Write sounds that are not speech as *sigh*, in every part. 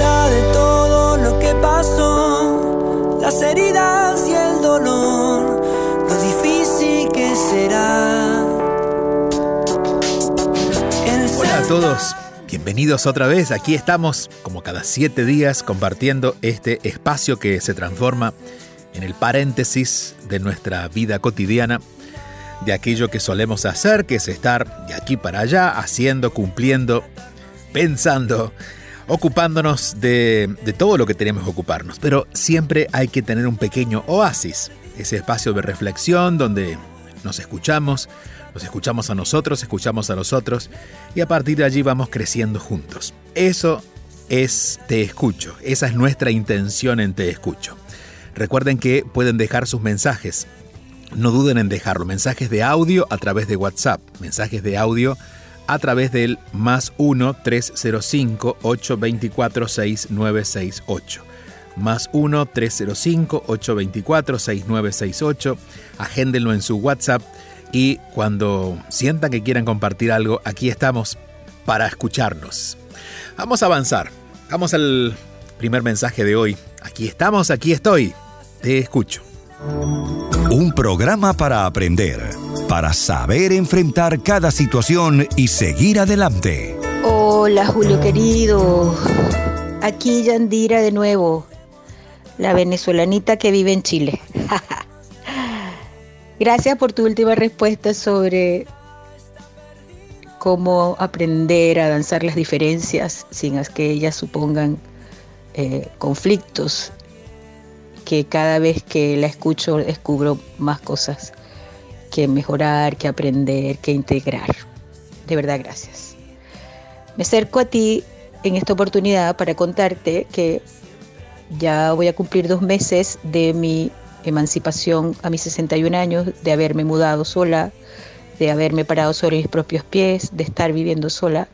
De todo lo que pasó, las heridas y el dolor, lo difícil que será. Hola a todos, bienvenidos otra vez. Aquí estamos como cada siete días compartiendo este espacio que se transforma en el paréntesis de nuestra vida cotidiana, de aquello que solemos hacer, que es estar de aquí para allá, haciendo, cumpliendo, pensando, ocupándonos de, de todo lo que tenemos que ocuparnos. Pero siempre hay que tener un pequeño oasis, ese espacio de reflexión donde nos escuchamos, nos escuchamos a nosotros, escuchamos a los otros y a partir de allí vamos creciendo juntos. Eso es Te Escucho, esa es nuestra intención en Te Escucho. Recuerden que pueden dejar sus mensajes. No duden en dejarlo. Mensajes de audio a través de WhatsApp. Mensajes de audio a través del más 1-305-824-6968. Más 1-305-824-6968. Agéndenlo en su WhatsApp y cuando sientan que quieran compartir algo, aquí estamos para escucharnos. Vamos a avanzar. Vamos al primer mensaje de hoy. Aquí estamos, aquí estoy. Te escucho. Un programa para aprender, para saber enfrentar cada situación y seguir adelante. Hola Julio querido, aquí Yandira de nuevo, la venezolanita que vive en Chile. *laughs* Gracias por tu última respuesta sobre cómo aprender a danzar las diferencias sin que ellas supongan eh, conflictos que cada vez que la escucho descubro más cosas que mejorar, que aprender, que integrar. De verdad, gracias. Me acerco a ti en esta oportunidad para contarte que ya voy a cumplir dos meses de mi emancipación a mis 61 años, de haberme mudado sola, de haberme parado sobre mis propios pies, de estar viviendo sola.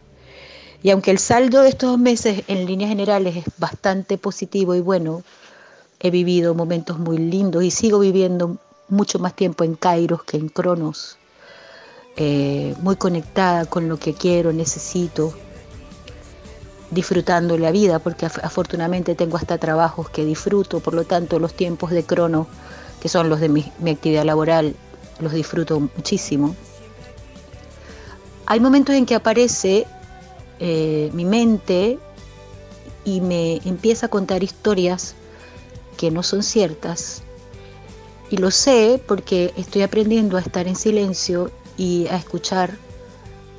Y aunque el saldo de estos dos meses en líneas generales es bastante positivo y bueno, he vivido momentos muy lindos y sigo viviendo mucho más tiempo en Kairos que en Cronos, eh, muy conectada con lo que quiero, necesito, disfrutando la vida, porque afortunadamente tengo hasta trabajos que disfruto, por lo tanto los tiempos de Cronos, que son los de mi, mi actividad laboral, los disfruto muchísimo. Hay momentos en que aparece eh, mi mente y me empieza a contar historias que no son ciertas. Y lo sé porque estoy aprendiendo a estar en silencio y a escuchar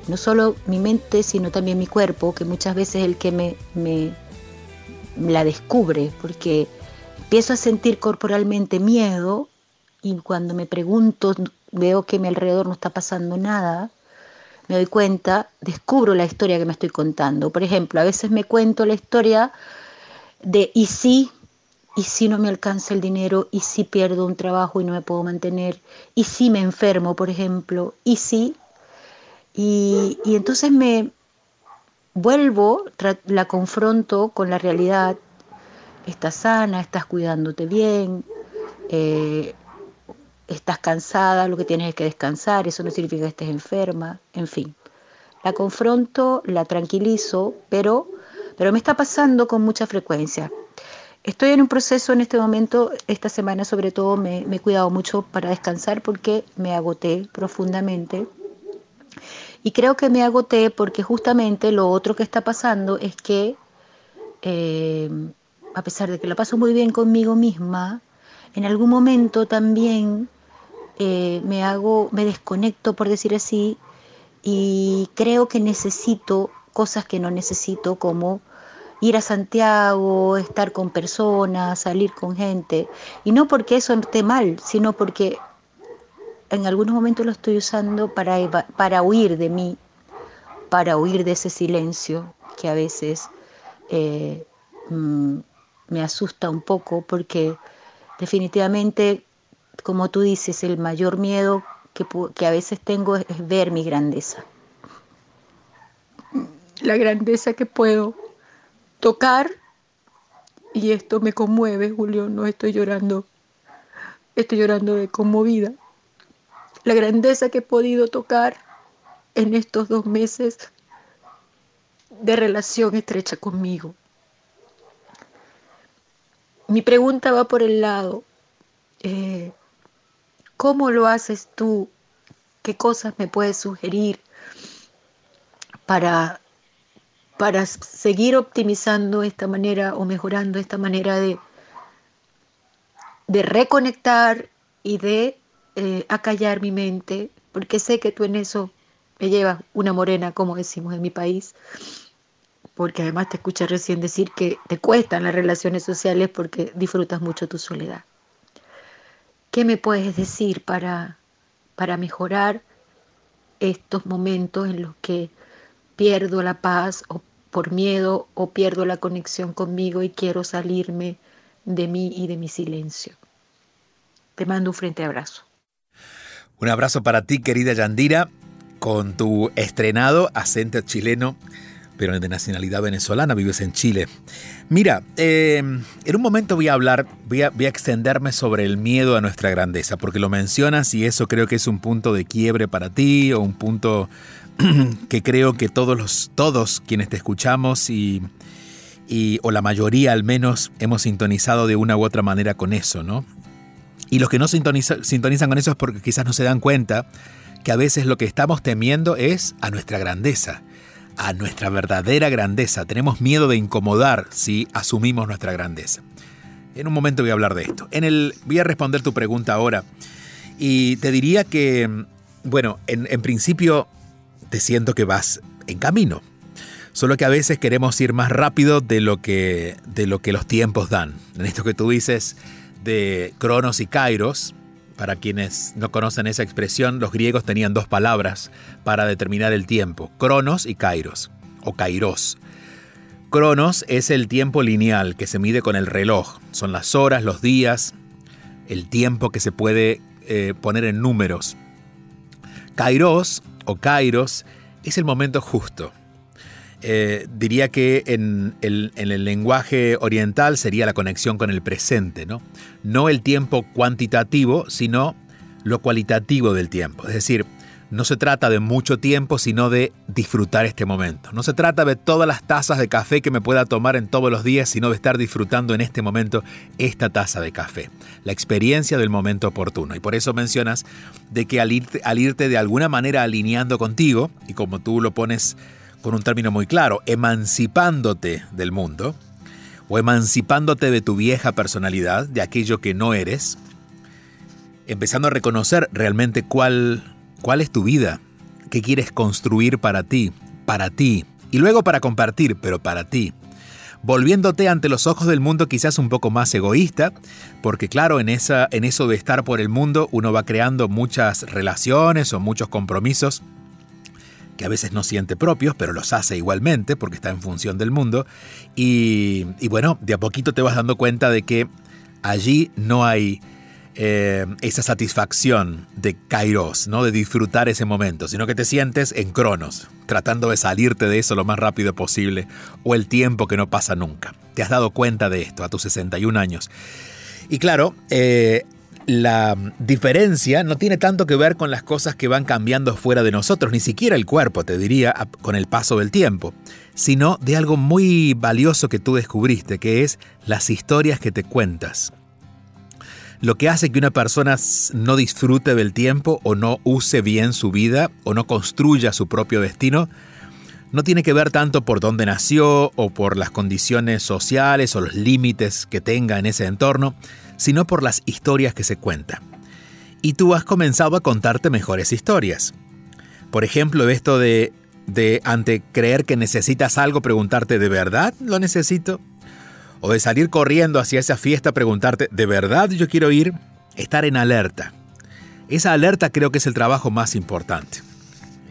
no solo mi mente, sino también mi cuerpo, que muchas veces es el que me, me la descubre, porque empiezo a sentir corporalmente miedo y cuando me pregunto, veo que a mi alrededor no está pasando nada, me doy cuenta, descubro la historia que me estoy contando. Por ejemplo, a veces me cuento la historia de y si ¿Y si no me alcanza el dinero? ¿Y si pierdo un trabajo y no me puedo mantener? ¿Y si me enfermo, por ejemplo? ¿Y si? Y, entonces me vuelvo, la confronto con la realidad. Estás sana, estás cuidándote bien, eh, estás cansada, lo que tienes es que descansar, eso no significa que estés enferma, en fin. La confronto, la tranquilizo, pero, pero me está pasando con mucha frecuencia. Estoy en un proceso en este momento, esta semana sobre todo me, he cuidado mucho para descansar porque me agoté profundamente. Y creo que me agoté porque justamente lo otro que está pasando es que eh, a pesar de que la paso muy bien conmigo misma, en algún momento también eh, me hago, me desconecto, por decir así, y creo que necesito cosas que no necesito, como ir a Santiago, estar con personas, salir con gente. Y no porque eso esté mal, sino porque en algunos momentos lo estoy usando para, para huir de mí, para huir de ese silencio que a veces eh, mm, me asusta un poco porque definitivamente, como tú dices, el mayor miedo que, que a veces tengo es, es ver mi grandeza. La grandeza que puedo tocar, y esto me conmueve, Julio, no estoy llorando, estoy llorando de conmovida. La grandeza que he podido tocar en estos dos meses de relación estrecha conmigo. Mi pregunta va por el lado, eh, ¿cómo lo haces tú? ¿Qué cosas me puedes sugerir para, para seguir optimizando esta manera o mejorando esta manera de, de reconectar y de eh, acallar mi mente? Porque sé que tú en eso me llevas una morena, como decimos en mi país porque además te escuché recién decir que te cuestan las relaciones sociales porque disfrutas mucho tu soledad. ¿Qué me puedes decir para, para mejorar estos momentos en los que pierdo la paz por miedo o pierdo la conexión conmigo y quiero salirme de mí y de mi silencio? Te mando un frente abrazo. Un abrazo para ti, querida Yandira, con tu estrenado acento chileno pero de nacionalidad venezolana, vives en Chile. Mira, eh, en un momento voy a hablar, voy a, extenderme sobre el miedo a nuestra grandeza, porque lo mencionas y eso creo que es un punto de quiebre para ti o un punto *clears throat* que creo que todos, los, todos quienes te escuchamos y, o la mayoría al menos hemos sintonizado de una u otra manera con eso, ¿no? Y los que no sintonizan con eso es porque quizás no se dan cuenta que a veces lo que estamos temiendo es a nuestra grandeza a nuestra verdadera grandeza. Tenemos miedo de incomodar si asumimos nuestra grandeza. En un momento voy a hablar de esto. En el, voy a responder tu pregunta ahora. Y te diría que, bueno, en, en principio te siento que vas en camino. Solo que a veces queremos ir más rápido de lo que, de lo que los tiempos dan. En esto que tú dices de Cronos y Kairos, para quienes no conocen esa expresión, los griegos tenían dos palabras para determinar el tiempo, cronos y kairos, o kairos. Cronos es el tiempo lineal que se mide con el reloj, son las horas, los días, el tiempo que se puede eh, poner en números. Kairos o kairos es el momento justo, eh, diría que en el, en el, lenguaje oriental sería la conexión con el presente, ¿no? No el tiempo cuantitativo, sino lo cualitativo del tiempo. Es decir, no se trata de mucho tiempo, sino de disfrutar este momento. No se trata de todas las tazas de café que me pueda tomar en todos los días, sino de estar disfrutando en este momento esta taza de café. La experiencia del momento oportuno. Y por eso mencionas de que al irte, al irte de alguna manera alineando contigo, y como tú lo pones con un término muy claro, emancipándote del mundo o emancipándote de tu vieja personalidad, de aquello que no eres, empezando a reconocer realmente cuál, cuál es tu vida, qué quieres construir para ti, para ti, y luego para compartir, pero para ti. Volviéndote ante los ojos del mundo quizás un poco más egoísta, porque claro, en, esa, en eso de estar por el mundo uno va creando muchas relaciones o muchos compromisos que a veces no siente propios, pero los hace igualmente porque está en función del mundo. Y, bueno, de a poquito te vas dando cuenta de que allí no hay eh, esa satisfacción de kairos, ¿no? de disfrutar ese momento, sino que te sientes en cronos, tratando de salirte de eso lo más rápido posible, o el tiempo que no pasa nunca. Te has dado cuenta de esto a tus 61 años. Y claro, eh, la diferencia no tiene tanto que ver con las cosas que van cambiando fuera de nosotros, ni siquiera el cuerpo, te diría, con el paso del tiempo, sino de algo muy valioso que tú descubriste, que es las historias que te cuentas. Lo que hace que una persona no disfrute del tiempo o no use bien su vida o no construya su propio destino, no tiene que ver tanto por dónde nació o por las condiciones sociales o los límites que tenga en ese entorno, sino por las historias que se cuentan. Y tú has comenzado a contarte mejores historias. Por ejemplo, esto de, de ante creer que necesitas algo, preguntarte, ¿de verdad lo necesito? O de salir corriendo hacia esa fiesta, preguntarte, ¿de verdad yo quiero ir? Estar en alerta. Esa alerta creo que es el trabajo más importante.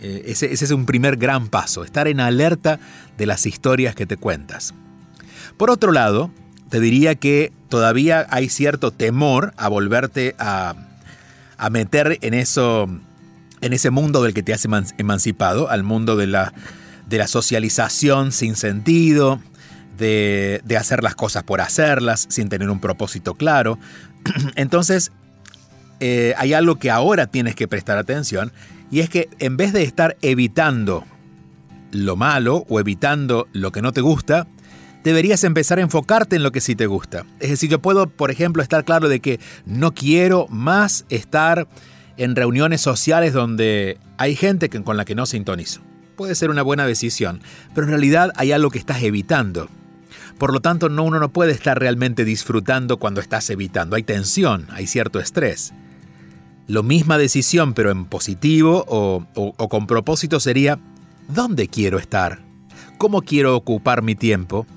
Eh, ese, es un primer gran paso, estar en alerta de las historias que te cuentas. Por otro lado, te diría que todavía hay cierto temor a volverte a, a meter en eso, en ese mundo del que te has emancipado, al mundo de la, de la socialización sin sentido, de, hacer las cosas por hacerlas, sin tener un propósito claro. *clears throat* Entonces, eh, hay algo que ahora tienes que prestar atención y es que en vez de estar evitando lo malo o evitando lo que no te gusta, deberías empezar a enfocarte en lo que sí te gusta. Es decir, yo puedo, por ejemplo, estar claro de que no quiero más estar en reuniones sociales donde hay gente con la que no sintonizo. Puede ser una buena decisión, pero en realidad hay algo que estás evitando. Por lo tanto, no, uno no puede estar realmente disfrutando cuando estás evitando. Hay tensión, hay cierto estrés. Lo misma decisión, pero en positivo o, con propósito sería, ¿dónde quiero estar? ¿Cómo quiero ocupar mi tiempo?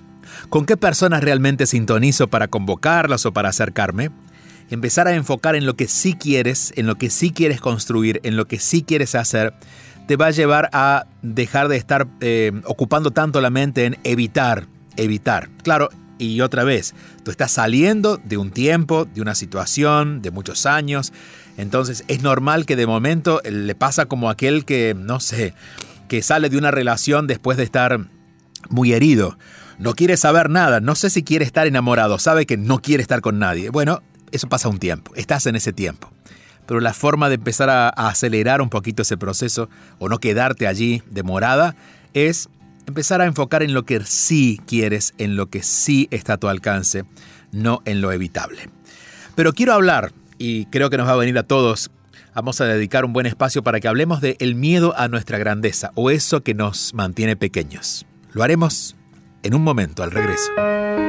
¿Con qué personas realmente sintonizo para convocarlas o para acercarme? Empezar a enfocar en lo que sí quieres, en lo que sí quieres construir, en lo que sí quieres hacer, te va a llevar a dejar de estar eh, ocupando tanto la mente en evitar, evitar. Claro, y otra vez, tú estás saliendo de un tiempo, de una situación, de muchos años, entonces es normal que de momento le pasa como aquel que, no sé, que sale de una relación después de estar muy herido. No quiere saber nada, no sé si quiere estar enamorado, sabe que no quiere estar con nadie. Bueno, eso pasa un tiempo, estás en ese tiempo. Pero la forma de empezar a, a acelerar un poquito ese proceso o no quedarte allí demorada es empezar a enfocar en lo que sí quieres, en lo que sí está a tu alcance, no en lo evitable. Pero quiero hablar y creo que nos va a venir a todos. Vamos a dedicar un buen espacio para que hablemos de el miedo a nuestra grandeza o eso que nos mantiene pequeños. Lo haremos en un momento al regreso.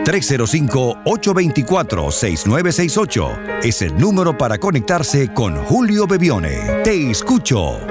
305-824-6968 es el número para conectarse con Julio Bebione. Te escucho.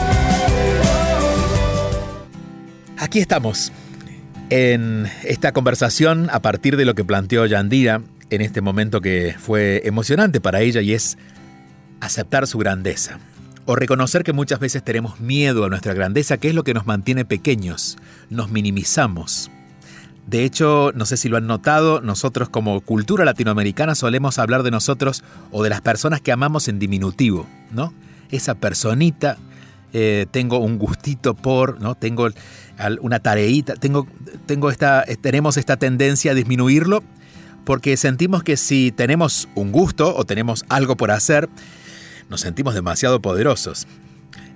Aquí estamos, en esta conversación a partir de lo que planteó Yandira en este momento que fue emocionante para ella y es aceptar su grandeza. O reconocer que muchas veces tenemos miedo a nuestra grandeza, que es lo que nos mantiene pequeños, nos minimizamos. De hecho, no sé si lo han notado, nosotros como cultura latinoamericana solemos hablar de nosotros o de las personas que amamos en diminutivo, ¿no? Esa personita, eh, tengo un gustito por, ¿no? Tengo una tareita, tengo, tengo esta, tenemos esta tendencia a disminuirlo porque sentimos que si tenemos un gusto o tenemos algo por hacer, nos sentimos demasiado poderosos.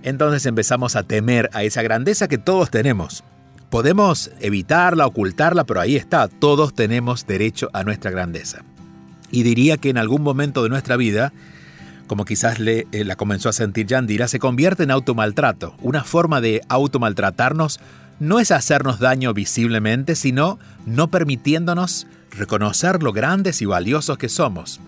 Entonces empezamos a temer a esa grandeza que todos tenemos. Podemos evitarla, ocultarla, pero ahí está, todos tenemos derecho a nuestra grandeza. Y diría que en algún momento de nuestra vida, como quizás le, eh, la comenzó a sentir Yandira, se convierte en automaltrato, una forma de automaltratarnos no es hacernos daño visiblemente, sino no permitiéndonos reconocer lo grandes y valiosos que somos.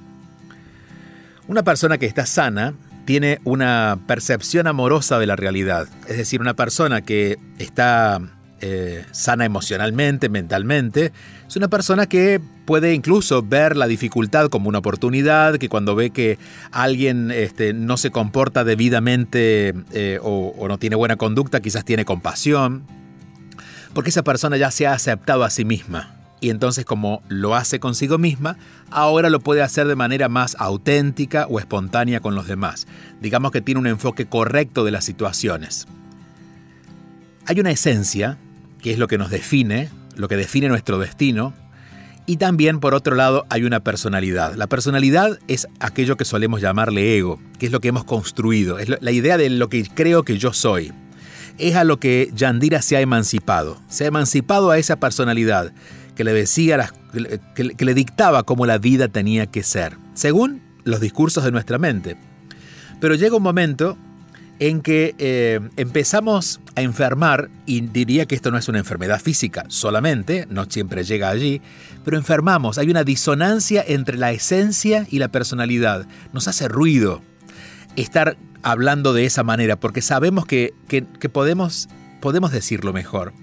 Una persona que está sana tiene una percepción amorosa de la realidad, es decir, una persona que está eh, sana emocionalmente, mentalmente, es una persona que puede incluso ver la dificultad como una oportunidad, que cuando ve que alguien este, no se comporta debidamente eh, o, o no tiene buena conducta, quizás tiene compasión, porque esa persona ya se ha aceptado a sí misma. y entonces como lo hace consigo misma, ahora lo puede hacer de manera más auténtica o espontánea con los demás. Digamos que tiene un enfoque correcto de las situaciones. Hay una esencia, que es lo que nos define, lo que define nuestro destino, y también por otro lado hay una personalidad. La personalidad es aquello que solemos llamarle ego, que es lo que hemos construido, es la idea de lo que creo que yo soy. Es a lo que Yandira se ha emancipado, se ha emancipado a esa personalidad que le decía, que, le dictaba cómo la vida tenía que ser, según los discursos de nuestra mente. Pero llega un momento en que eh, empezamos a enfermar, y diría que esto no es una enfermedad física solamente, no siempre llega allí, pero enfermamos, hay una disonancia entre la esencia y la personalidad, nos hace ruido estar hablando de esa manera, porque sabemos que, que podemos, podemos decirlo mejor.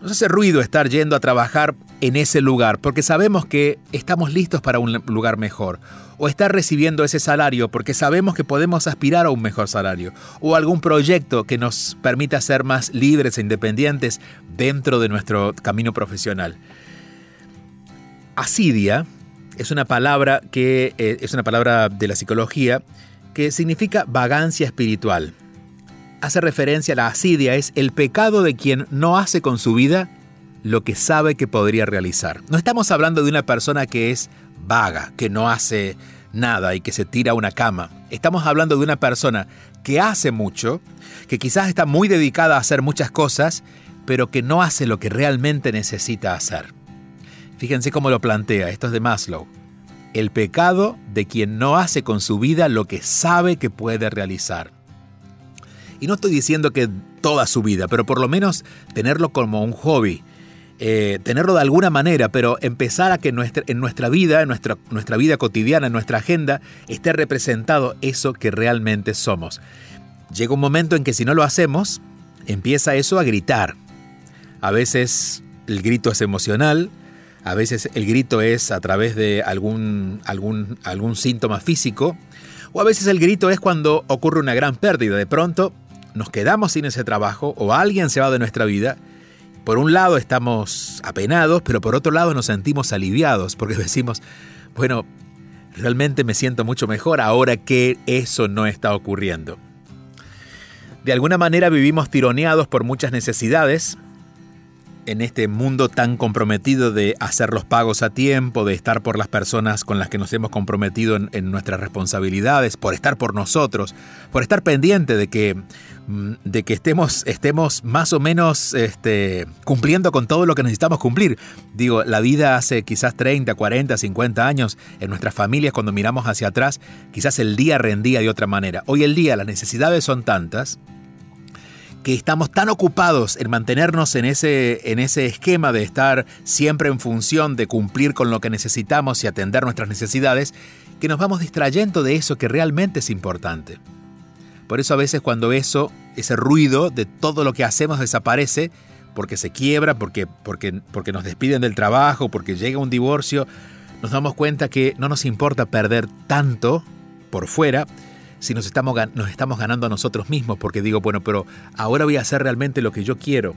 Nos hace ruido estar yendo a trabajar en ese lugar porque sabemos que estamos listos para un lugar mejor. O estar recibiendo ese salario porque sabemos que podemos aspirar a un mejor salario. O algún proyecto que nos permita ser más libres e independientes dentro de nuestro camino profesional. Asidia es una palabra que eh, es una palabra de la psicología que significa vagancia espiritual hace referencia a la asidia, es el pecado de quien no hace con su vida lo que sabe que podría realizar. No estamos hablando de una persona que es vaga, que no hace nada y que se tira a una cama. Estamos hablando de una persona que hace mucho, que quizás está muy dedicada a hacer muchas cosas, pero que no hace lo que realmente necesita hacer. Fíjense cómo lo plantea, esto es de Maslow. El pecado de quien no hace con su vida lo que sabe que puede realizar. Y no estoy diciendo que toda su vida, pero por lo menos tenerlo como un hobby. Eh, tenerlo de alguna manera, pero empezar a que en nuestra vida, en nuestra, nuestra vida cotidiana, en nuestra agenda, esté representado eso que realmente somos. Llega un momento en que si no lo hacemos, empieza eso a gritar. A veces el grito es emocional, a veces el grito es a través de algún, algún, algún síntoma físico, o a veces el grito es cuando ocurre una gran pérdida. De pronto nos quedamos sin ese trabajo o alguien se va de nuestra vida, por un lado estamos apenados, pero por otro lado nos sentimos aliviados porque *laughs* decimos, bueno, realmente me siento mucho mejor ahora que eso no está ocurriendo. De alguna manera vivimos tironeados por muchas necesidades, en este mundo tan comprometido de hacer los pagos a tiempo, de estar por las personas con las que nos hemos comprometido en, nuestras responsabilidades, por estar por nosotros, por estar pendiente de que, de que estemos, estemos más o menos este, cumpliendo con todo lo que necesitamos cumplir. Digo, la vida hace quizás 30, 40, 50 años en nuestras familias, cuando miramos hacia atrás, quizás el día rendía de otra manera. Hoy el día las necesidades son tantas que estamos tan ocupados en mantenernos en ese, en ese esquema de estar siempre en función de cumplir con lo que necesitamos y atender nuestras necesidades, que nos vamos distrayendo de eso que realmente es importante. Por eso a veces cuando eso, ese ruido de todo lo que hacemos desaparece, porque se quiebra, porque, porque, porque nos despiden del trabajo, porque llega un divorcio, nos damos cuenta que no nos importa perder tanto por fuera, si nos estamos, nos estamos ganando a nosotros mismos, porque digo, bueno, pero ahora voy a hacer realmente lo que yo quiero.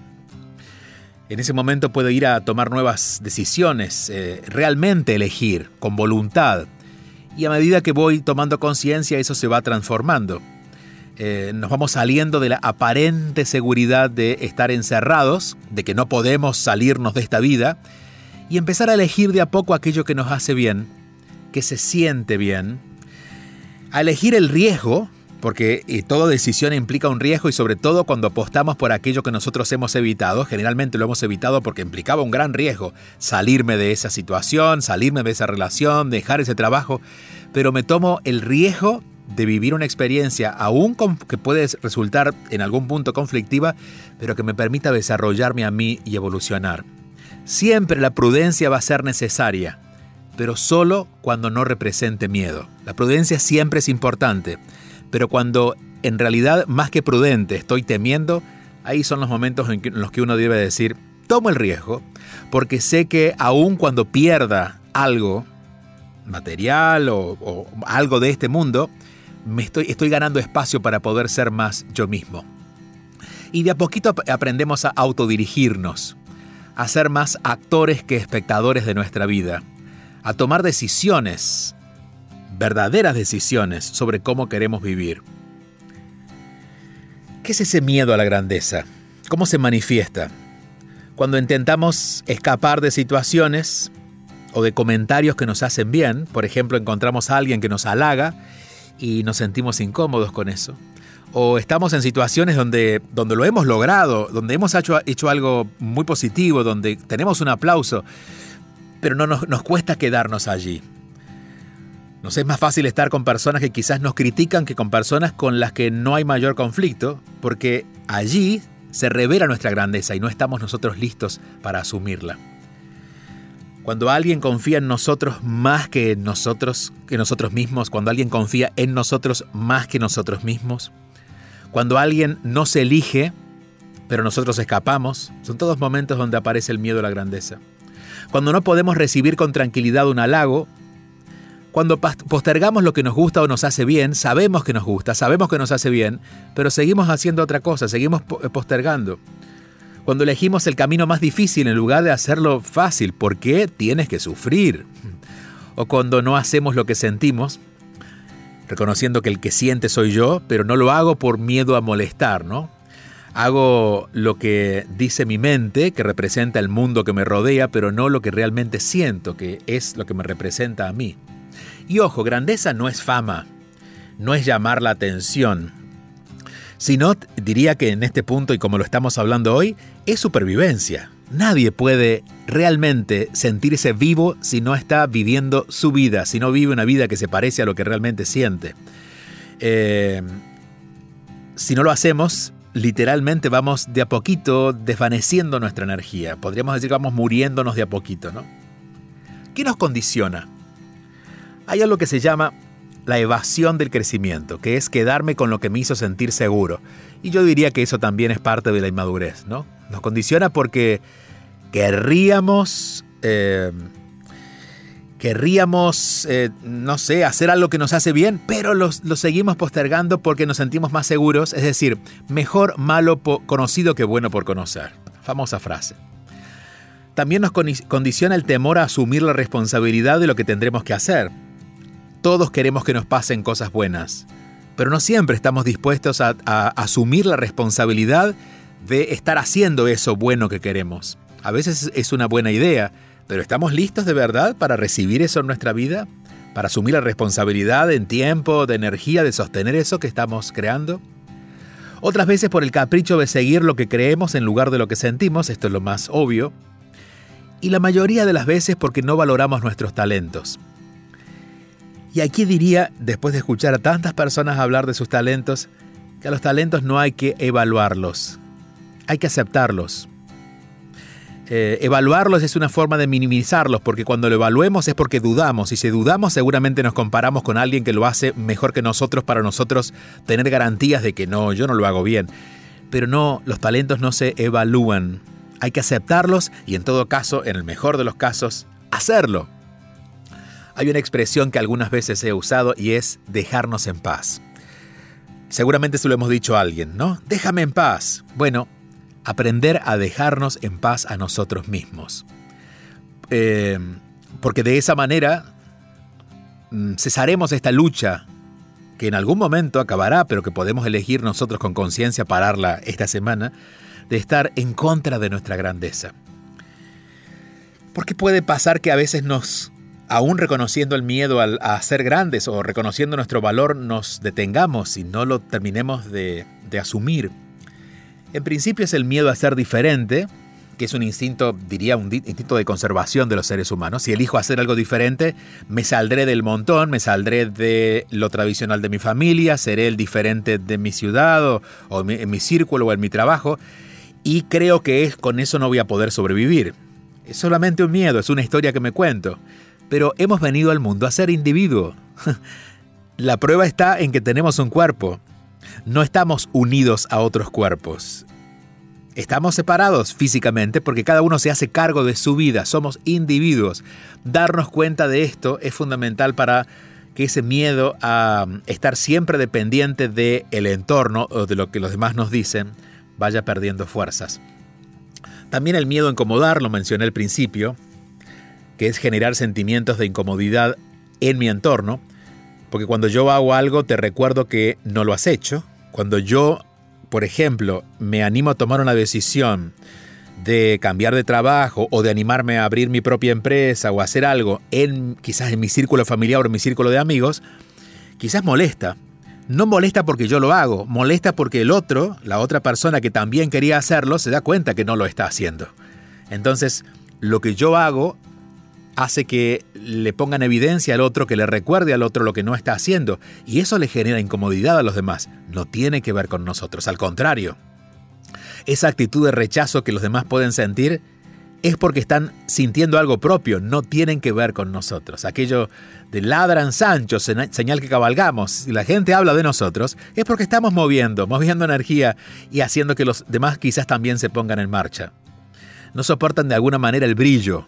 En ese momento puedo ir a tomar nuevas decisiones, eh, realmente elegir, con voluntad. Y a medida que voy tomando conciencia, eso se va transformando. Eh, nos vamos saliendo de la aparente seguridad de estar encerrados, de que no podemos salirnos de esta vida, y empezar a elegir de a poco aquello que nos hace bien, que se siente bien, a elegir el riesgo, porque toda decisión implica un riesgo y sobre todo cuando apostamos por aquello que nosotros hemos evitado, generalmente lo hemos evitado porque implicaba un gran riesgo, salirme de esa situación, salirme de esa relación, dejar ese trabajo, pero me tomo el riesgo de vivir una experiencia, aún que puede resultar en algún punto conflictiva, pero que me permita desarrollarme a mí y evolucionar. Siempre la prudencia va a ser necesaria, pero solo cuando no represente miedo. La prudencia siempre es importante, pero cuando en realidad más que prudente estoy temiendo, ahí son los momentos en, los que uno debe decir, tomo el riesgo, porque sé que aun cuando pierda algo, material o, algo de este mundo, me estoy, estoy ganando espacio para poder ser más yo mismo. Y de a poquito aprendemos a autodirigirnos a ser más actores que espectadores de nuestra vida, a tomar decisiones, verdaderas decisiones sobre cómo queremos vivir. ¿Qué es ese miedo a la grandeza? ¿Cómo se manifiesta? Cuando intentamos escapar de situaciones o de comentarios que nos hacen bien, por ejemplo, encontramos a alguien que nos halaga y nos sentimos incómodos con eso. O estamos en situaciones donde, donde lo hemos logrado, donde hemos hecho, hecho algo muy positivo, donde tenemos un aplauso, pero no nos, nos cuesta quedarnos allí. Nos es más fácil estar con personas que quizás nos critican que con personas con las que no hay mayor conflicto, porque allí se revela nuestra grandeza y no estamos nosotros listos para asumirla. Cuando alguien confía en nosotros más que en nosotros, que nosotros mismos, cuando alguien confía en nosotros más que nosotros mismos, cuando alguien no se elige, pero nosotros escapamos, son todos momentos donde aparece el miedo a la grandeza. Cuando no podemos recibir con tranquilidad un halago, cuando postergamos lo que nos gusta o nos hace bien, sabemos que nos gusta, sabemos que nos hace bien, pero seguimos haciendo otra cosa, seguimos postergando. Cuando elegimos el camino más difícil en lugar de hacerlo fácil, ¿por qué tienes que sufrir? O cuando no hacemos lo que sentimos, reconociendo que el que siente soy yo, pero no lo hago por miedo a molestar, ¿no? Hago lo que dice mi mente, que representa el mundo que me rodea, pero no lo que realmente siento, que es lo que me representa a mí. Y ojo, grandeza no es fama, no es llamar la atención, sino diría que en este punto y como lo estamos hablando hoy, es supervivencia. Nadie puede realmente sentirse vivo si no está viviendo su vida, si no vive una vida que se parece a lo que realmente siente. Eh, si no lo hacemos, literalmente vamos de a poquito desvaneciendo nuestra energía. Podríamos decir que vamos muriéndonos de a poquito, ¿no? ¿Qué nos condiciona? Hay algo que se llama la evasión del crecimiento, que es quedarme con lo que me hizo sentir seguro. Y yo diría que eso también es parte de la inmadurez, ¿no? Nos condiciona porque querríamos, eh, querríamos, eh, no sé, hacer algo que nos hace bien, pero lo, seguimos postergando porque nos sentimos más seguros, es decir, mejor malo conocido que bueno por conocer. Famosa frase. También nos condiciona el temor a asumir la responsabilidad de lo que tendremos que hacer. Todos queremos que nos pasen cosas buenas, pero no siempre estamos dispuestos a, asumir la responsabilidad de estar haciendo eso bueno que queremos. A veces es una buena idea, pero ¿estamos listos de verdad para recibir eso en nuestra vida? ¿Para asumir la responsabilidad en tiempo, de energía, de sostener eso que estamos creando? Otras veces por el capricho de seguir lo que creemos en lugar de lo que sentimos, esto es lo más obvio. Y la mayoría de las veces porque no valoramos nuestros talentos. Y aquí diría, después de escuchar a tantas personas hablar de sus talentos, que a los talentos no hay que evaluarlos, hay que aceptarlos. Eh, evaluarlos es una forma de minimizarlos, porque cuando lo evaluemos es porque dudamos, y si dudamos seguramente nos comparamos con alguien que lo hace mejor que nosotros para nosotros tener garantías de que no, yo no lo hago bien. Pero no, los talentos no se evalúan, hay que aceptarlos y en todo caso, en el mejor de los casos, hacerlo. Hay una expresión que algunas veces he usado y es dejarnos en paz. Seguramente se lo hemos dicho a alguien, ¿no? Déjame en paz. Bueno, aprender a dejarnos en paz a nosotros mismos. Eh, porque de esa manera mm, cesaremos esta lucha que en algún momento acabará, pero que podemos elegir nosotros con conciencia pararla esta semana, de estar en contra de nuestra grandeza. Porque puede pasar que a veces nos aún reconociendo el miedo a ser grandes o reconociendo nuestro valor, nos detengamos y no lo terminemos de, asumir. En principio es el miedo a ser diferente, que es un instinto, diría, un instinto de conservación de los seres humanos. Si elijo hacer algo diferente, me saldré del montón, me saldré de lo tradicional de mi familia, seré el diferente de mi ciudad o, en mi círculo o en mi trabajo, y creo que es, con eso no voy a poder sobrevivir. Es solamente un miedo, es una historia que me cuento pero hemos venido al mundo a ser individuo. *laughs* La prueba está en que tenemos un cuerpo. No estamos unidos a otros cuerpos. Estamos separados físicamente porque cada uno se hace cargo de su vida, somos individuos. Darnos cuenta de esto es fundamental para que ese miedo a estar siempre dependiente del el entorno o de lo que los demás nos dicen vaya perdiendo fuerzas. También el miedo a incomodar, lo mencioné al principio, que es generar sentimientos de incomodidad en mi entorno, porque cuando yo hago algo te recuerdo que no lo has hecho. Cuando yo, por ejemplo, me animo a tomar una decisión de cambiar de trabajo o de animarme a abrir mi propia empresa o hacer algo en quizás en mi círculo familiar o en mi círculo de amigos, quizás molesta. No molesta porque yo lo hago, molesta porque el otro, la otra persona que también quería hacerlo, se da cuenta que no lo está haciendo. Entonces, lo que yo hago hace que le pongan evidencia al otro, que le recuerde al otro lo que no está haciendo, y eso le genera incomodidad a los demás. No tiene que ver con nosotros, al contrario. Esa actitud de rechazo que los demás pueden sentir es porque están sintiendo algo propio, no tienen que ver con nosotros. Aquello de ladran Sancho, señal que cabalgamos, si la gente habla de nosotros, es porque estamos moviendo, moviendo energía y haciendo que los demás quizás también se pongan en marcha. No soportan de alguna manera el brillo,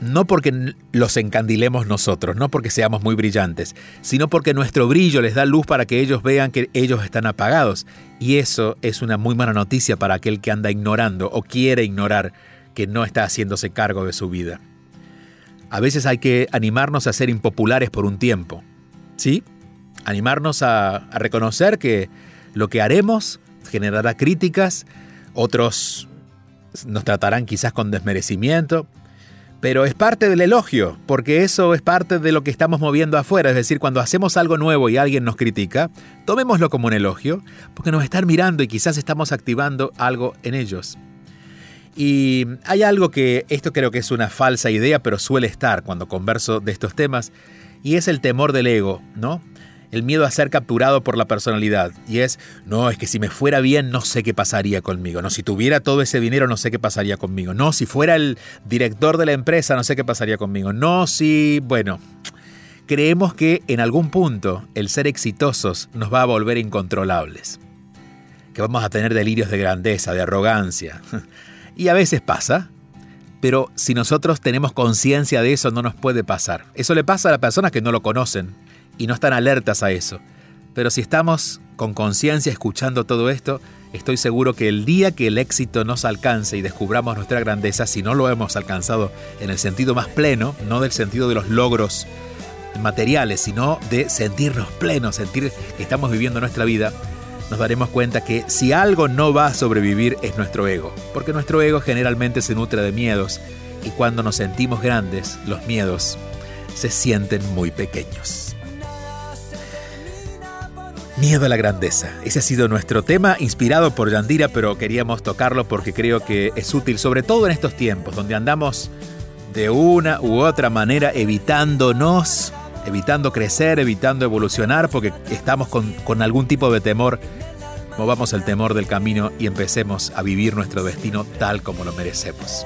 no porque los encandilemos nosotros, no porque seamos muy brillantes, sino porque nuestro brillo les da luz para que ellos vean que ellos están apagados. Y eso es una muy mala noticia para aquel que anda ignorando o quiere ignorar que no está haciéndose cargo de su vida. A veces hay que animarnos a ser impopulares por un tiempo. ¿Sí? Animarnos a, a reconocer que lo que haremos generará críticas, otros nos tratarán quizás con desmerecimiento, pero es parte del elogio, porque eso es parte de lo que estamos moviendo afuera. Es decir, cuando hacemos algo nuevo y alguien nos critica, tomémoslo como un elogio, porque nos están mirando y quizás estamos activando algo en ellos. Y hay algo que esto creo que es una falsa idea, pero suele estar cuando converso de estos temas, y es el temor del ego, ¿no? El miedo a ser capturado por la personalidad. Y es, no, es que si me fuera bien no sé qué pasaría conmigo. No, si tuviera todo ese dinero no sé qué pasaría conmigo. No, si fuera el director de la empresa no sé qué pasaría conmigo. No, si, bueno, creemos que en algún punto el ser exitosos nos va a volver incontrolables. Que vamos a tener delirios de grandeza, de arrogancia. *laughs* Y a veces pasa, pero si nosotros tenemos conciencia de eso no nos puede pasar. Eso le pasa a las personas que no lo conocen, y no están alertas a eso. Pero si estamos con conciencia escuchando todo esto, estoy seguro que el día que el éxito nos alcance y descubramos nuestra grandeza, si no lo hemos alcanzado en el sentido más pleno, no del sentido de los logros materiales, sino de sentirnos plenos, sentir que estamos viviendo nuestra vida, nos daremos cuenta que si algo no va a sobrevivir es nuestro ego, porque nuestro ego generalmente se nutre de miedos y cuando nos sentimos grandes, los miedos se sienten muy pequeños. Miedo a la grandeza. Ese ha sido nuestro tema, inspirado por Yandira, pero queríamos tocarlo porque creo que es útil, sobre todo en estos tiempos, donde andamos de una u otra manera evitándonos, evitando crecer, evitando evolucionar, porque estamos con, con algún tipo de temor. Movamos el temor del camino y empecemos a vivir nuestro destino tal como lo merecemos.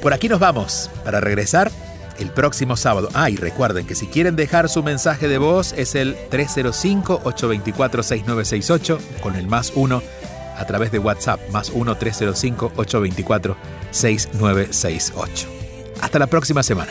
Por aquí nos vamos. Para regresar, el próximo sábado. Ah, y recuerden que si quieren dejar su mensaje de voz es el 305-824-6968 con el más 1 a través de WhatsApp, más 1-305-824-6968. Hasta la próxima semana.